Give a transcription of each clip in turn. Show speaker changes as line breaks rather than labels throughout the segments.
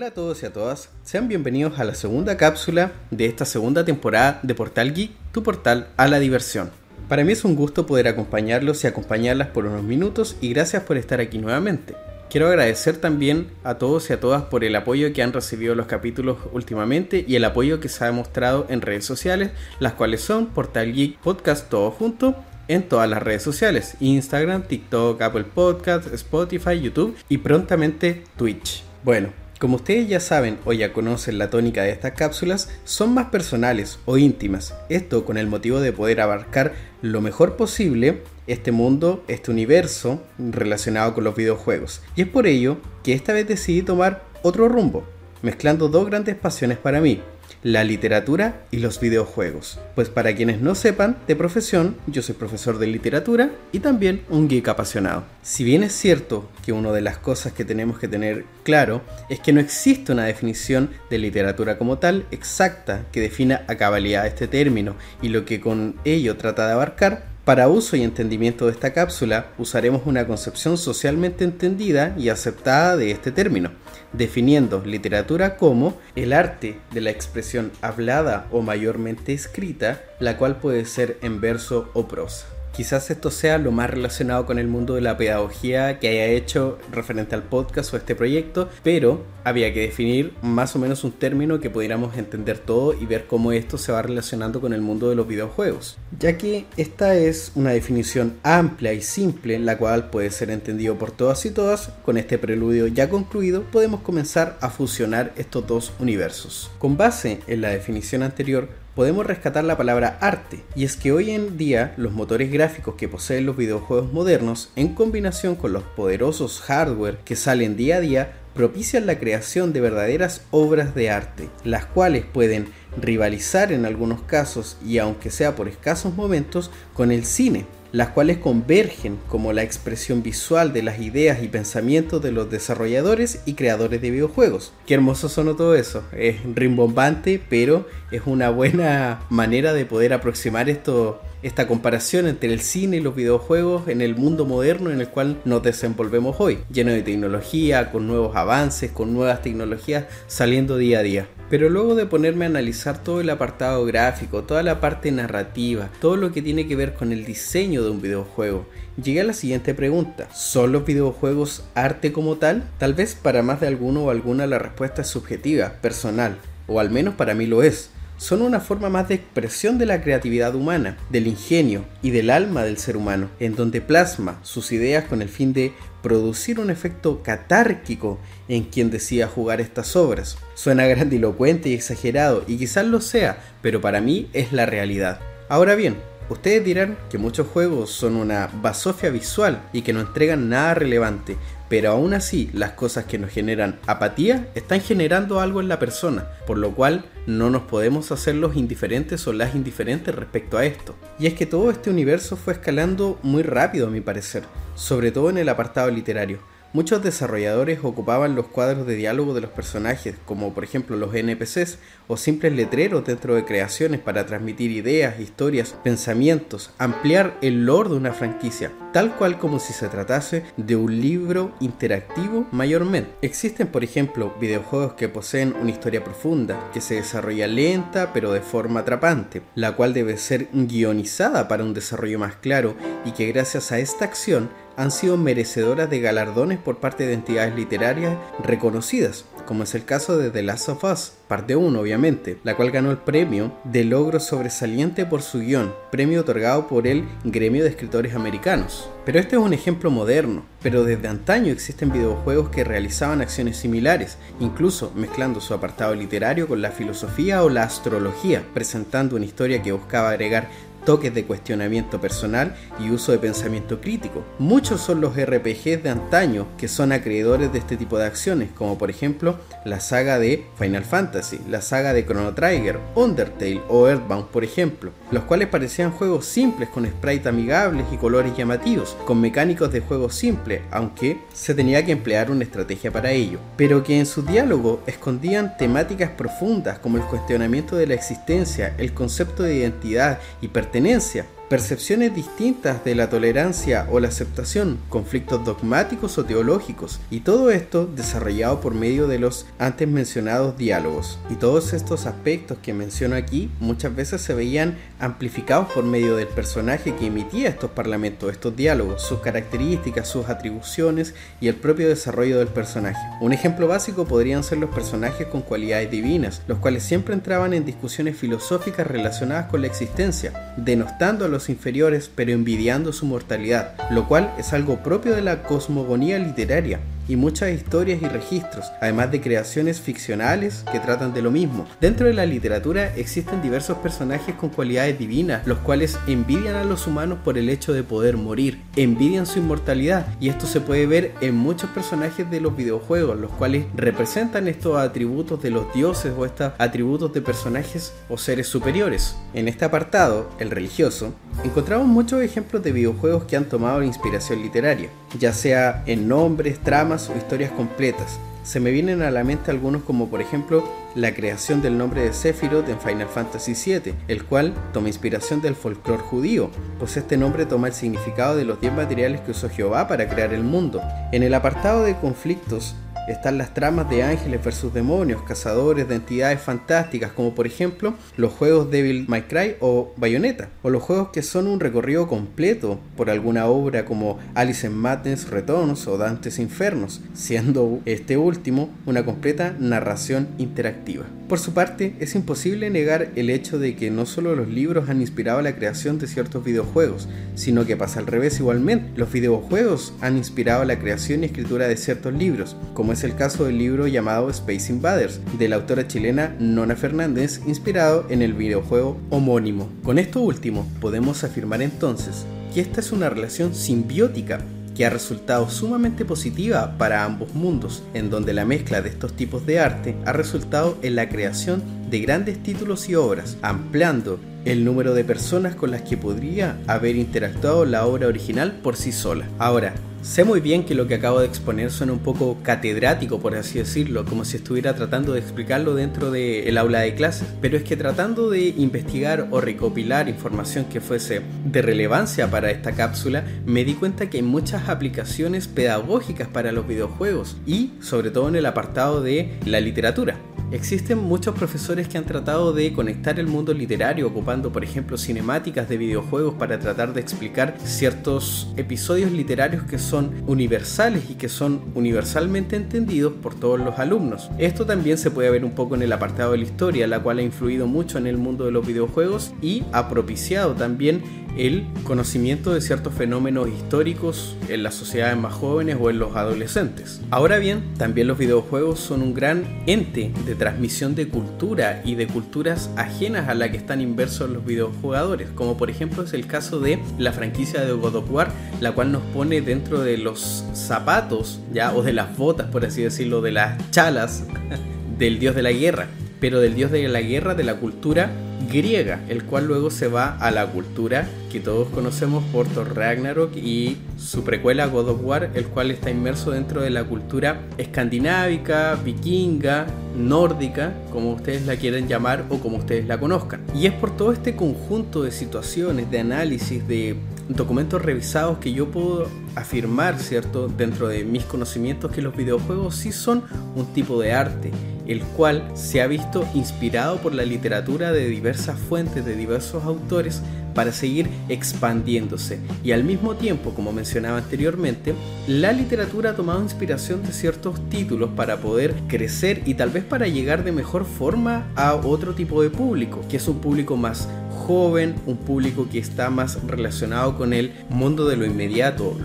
Hola a todos y a todas, sean bienvenidos a la segunda cápsula de esta segunda temporada de Portal Geek, tu portal a la diversión. Para mí es un gusto poder acompañarlos y acompañarlas por unos minutos y gracias por estar aquí nuevamente. Quiero agradecer también a todos y a todas por el apoyo que han recibido los capítulos últimamente y el apoyo que se ha mostrado en redes sociales, las cuales son Portal Geek Podcast todo junto en todas las redes sociales, Instagram, TikTok, Apple Podcast, Spotify, YouTube y prontamente Twitch. Bueno, como ustedes ya saben o ya conocen la tónica de estas cápsulas, son más personales o íntimas. Esto con el motivo de poder abarcar lo mejor posible este mundo, este universo relacionado con los videojuegos. Y es por ello que esta vez decidí tomar otro rumbo, mezclando dos grandes pasiones para mí, la literatura y los videojuegos. Pues para quienes no sepan, de profesión, yo soy profesor de literatura y también un geek apasionado. Si bien es cierto que una de las cosas que tenemos que tener claro es que no existe una definición de literatura como tal exacta que defina a cabalidad este término y lo que con ello trata de abarcar, para uso y entendimiento de esta cápsula, usaremos una concepción socialmente entendida y aceptada de este término, definiendo literatura como el arte de la expresión hablada o mayormente escrita, la cual puede ser en verso o prosa. Quizás esto sea lo más relacionado con el mundo de la pedagogía que haya hecho referente al podcast o este proyecto, pero había que definir más o menos un término que pudiéramos entender todo y ver cómo esto se va relacionando con el mundo de los videojuegos. Ya que esta es una definición amplia y simple, la cual puede ser entendido por todas y todas, con este preludio ya concluido podemos comenzar a fusionar estos dos universos. Con base en la definición anterior, podemos rescatar la palabra arte, y es que hoy en día los motores gráficos que poseen los videojuegos modernos, en combinación con los poderosos hardware que salen día a día, propician la creación de verdaderas obras de arte, las cuales pueden rivalizar en algunos casos y aunque sea por escasos momentos con el cine, las cuales convergen como la expresión visual de las ideas y pensamientos de los desarrolladores y creadores de videojuegos. Qué hermoso sonó todo eso, es rimbombante, pero es una buena manera de poder aproximar esto esta comparación entre el cine y los videojuegos en el mundo moderno en el cual nos desenvolvemos hoy, lleno de tecnología, con nuevos avances, con nuevas tecnologías saliendo día a día. Pero luego de ponerme a analizar todo el apartado gráfico, toda la parte narrativa, todo lo que tiene que ver con el diseño de un videojuego, llegué a la siguiente pregunta. ¿Son los videojuegos arte como tal? Tal vez para más de alguno o alguna la respuesta es subjetiva, personal, o al menos para mí lo es son una forma más de expresión de la creatividad humana, del ingenio y del alma del ser humano, en donde plasma sus ideas con el fin de producir un efecto catárquico en quien decida jugar estas obras. Suena grandilocuente y exagerado, y quizás lo sea, pero para mí es la realidad. Ahora bien, ustedes dirán que muchos juegos son una basofia visual y que no entregan nada relevante, pero aún así las cosas que nos generan apatía están generando algo en la persona, por lo cual no nos podemos hacer los indiferentes o las indiferentes respecto a esto. Y es que todo este universo fue escalando muy rápido a mi parecer, sobre todo en el apartado literario. Muchos desarrolladores ocupaban los cuadros de diálogo de los personajes, como por ejemplo los NPCs o simples letreros dentro de creaciones para transmitir ideas, historias, pensamientos, ampliar el lore de una franquicia, tal cual como si se tratase de un libro interactivo mayormente. Existen por ejemplo videojuegos que poseen una historia profunda, que se desarrolla lenta pero de forma atrapante, la cual debe ser guionizada para un desarrollo más claro y que gracias a esta acción han sido merecedoras de galardones por parte de entidades literarias reconocidas, como es el caso de The Last of Us, parte 1 obviamente, la cual ganó el premio de logro sobresaliente por su guion, premio otorgado por el Gremio de Escritores Americanos. Pero este es un ejemplo moderno, pero desde antaño existen videojuegos que realizaban acciones similares, incluso mezclando su apartado literario con la filosofía o la astrología, presentando una historia que buscaba agregar toques de cuestionamiento personal y uso de pensamiento crítico. Muchos son los RPGs de antaño que son acreedores de este tipo de acciones, como por ejemplo la saga de Final Fantasy, la saga de Chrono Trigger, Undertale o Earthbound, por ejemplo, los cuales parecían juegos simples con sprites amigables y colores llamativos, con mecánicos de juego simple, aunque se tenía que emplear una estrategia para ello, pero que en su diálogo escondían temáticas profundas como el cuestionamiento de la existencia, el concepto de identidad y pertenencia tenência? Percepciones distintas de la tolerancia o la aceptación, conflictos dogmáticos o teológicos, y todo esto desarrollado por medio de los antes mencionados diálogos. Y todos estos aspectos que menciono aquí muchas veces se veían amplificados por medio del personaje que emitía estos parlamentos, estos diálogos, sus características, sus atribuciones y el propio desarrollo del personaje. Un ejemplo básico podrían ser los personajes con cualidades divinas, los cuales siempre entraban en discusiones filosóficas relacionadas con la existencia, denostando los inferiores pero envidiando su mortalidad, lo cual es algo propio de la cosmogonía literaria y muchas historias y registros, además de creaciones ficcionales que tratan de lo mismo. Dentro de la literatura existen diversos personajes con cualidades divinas, los cuales envidian a los humanos por el hecho de poder morir, envidian su inmortalidad, y esto se puede ver en muchos personajes de los videojuegos, los cuales representan estos atributos de los dioses o estos atributos de personajes o seres superiores. En este apartado, el religioso, encontramos muchos ejemplos de videojuegos que han tomado la inspiración literaria, ya sea en nombres, tramas, o historias completas. Se me vienen a la mente algunos como por ejemplo la creación del nombre de Sephiroth en Final Fantasy VII, el cual toma inspiración del folclore judío, pues este nombre toma el significado de los 10 materiales que usó Jehová para crear el mundo. En el apartado de conflictos están las tramas de ángeles versus demonios, cazadores de entidades fantásticas, como por ejemplo los juegos Devil May Cry o Bayonetta, o los juegos que son un recorrido completo por alguna obra como Alice in Madness Returns o Dante's Infernos, siendo este último una completa narración interactiva. Por su parte, es imposible negar el hecho de que no solo los libros han inspirado la creación de ciertos videojuegos, sino que pasa al revés igualmente. Los videojuegos han inspirado la creación y escritura de ciertos libros, como es el caso del libro llamado Space Invaders, de la autora chilena Nona Fernández, inspirado en el videojuego homónimo. Con esto último, podemos afirmar entonces que esta es una relación simbiótica que ha resultado sumamente positiva para ambos mundos, en donde la mezcla de estos tipos de arte ha resultado en la creación de grandes títulos y obras, ampliando el número de personas con las que podría haber interactuado la obra original por sí sola. Ahora, Sé muy bien que lo que acabo de exponer suena un poco catedrático, por así decirlo, como si estuviera tratando de explicarlo dentro del aula de clases, pero es que tratando de investigar o recopilar información que fuese de relevancia para esta cápsula, me di cuenta que hay muchas aplicaciones pedagógicas para los videojuegos y sobre todo en el apartado de la literatura. Existen muchos profesores que han tratado de conectar el mundo literario ocupando por ejemplo cinemáticas de videojuegos para tratar de explicar ciertos episodios literarios que son universales y que son universalmente entendidos por todos los alumnos. Esto también se puede ver un poco en el apartado de la historia, la cual ha influido mucho en el mundo de los videojuegos y ha propiciado también el conocimiento de ciertos fenómenos históricos en las sociedades más jóvenes o en los adolescentes. Ahora bien, también los videojuegos son un gran ente de transmisión de cultura y de culturas ajenas a la que están inversos los videojugadores, como por ejemplo es el caso de la franquicia de God of War, la cual nos pone dentro de los zapatos, ya, o de las botas, por así decirlo, de las chalas del dios de la guerra, pero del dios de la guerra de la cultura griega, el cual luego se va a la cultura que todos conocemos por Thor Ragnarok y su precuela God of War, el cual está inmerso dentro de la cultura escandinávica, vikinga, nórdica, como ustedes la quieren llamar o como ustedes la conozcan. Y es por todo este conjunto de situaciones, de análisis, de documentos revisados que yo puedo afirmar, ¿cierto?, dentro de mis conocimientos que los videojuegos sí son un tipo de arte el cual se ha visto inspirado por la literatura de diversas fuentes, de diversos autores, para seguir expandiéndose. Y al mismo tiempo, como mencionaba anteriormente, la literatura ha tomado inspiración de ciertos títulos para poder crecer y tal vez para llegar de mejor forma a otro tipo de público, que es un público más joven, un público que está más relacionado con el mundo de lo inmediato,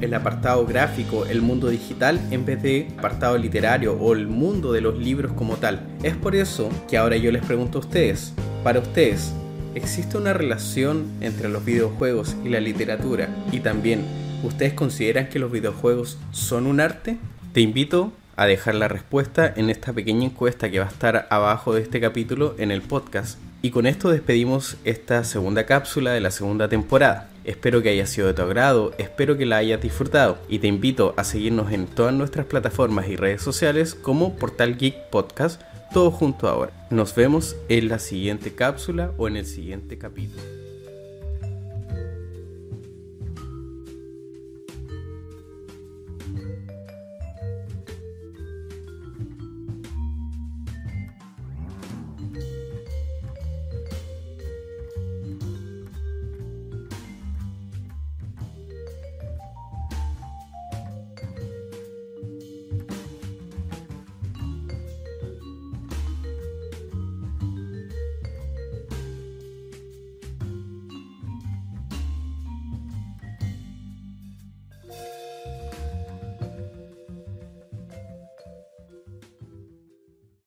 el apartado gráfico, el mundo digital, en vez de apartado literario o el mundo de los libros como tal. Es por eso que ahora yo les pregunto a ustedes, para ustedes, ¿existe una relación entre los videojuegos y la literatura? Y también, ¿ustedes consideran que los videojuegos son un arte? Te invito a dejar la respuesta en esta pequeña encuesta que va a estar abajo de este capítulo en el podcast y con esto despedimos esta segunda cápsula de la segunda temporada. Espero que haya sido de tu agrado, espero que la hayas disfrutado y te invito a seguirnos en todas nuestras plataformas y redes sociales como Portal Geek Podcast, todo junto ahora. Nos vemos en la siguiente cápsula o en el siguiente capítulo.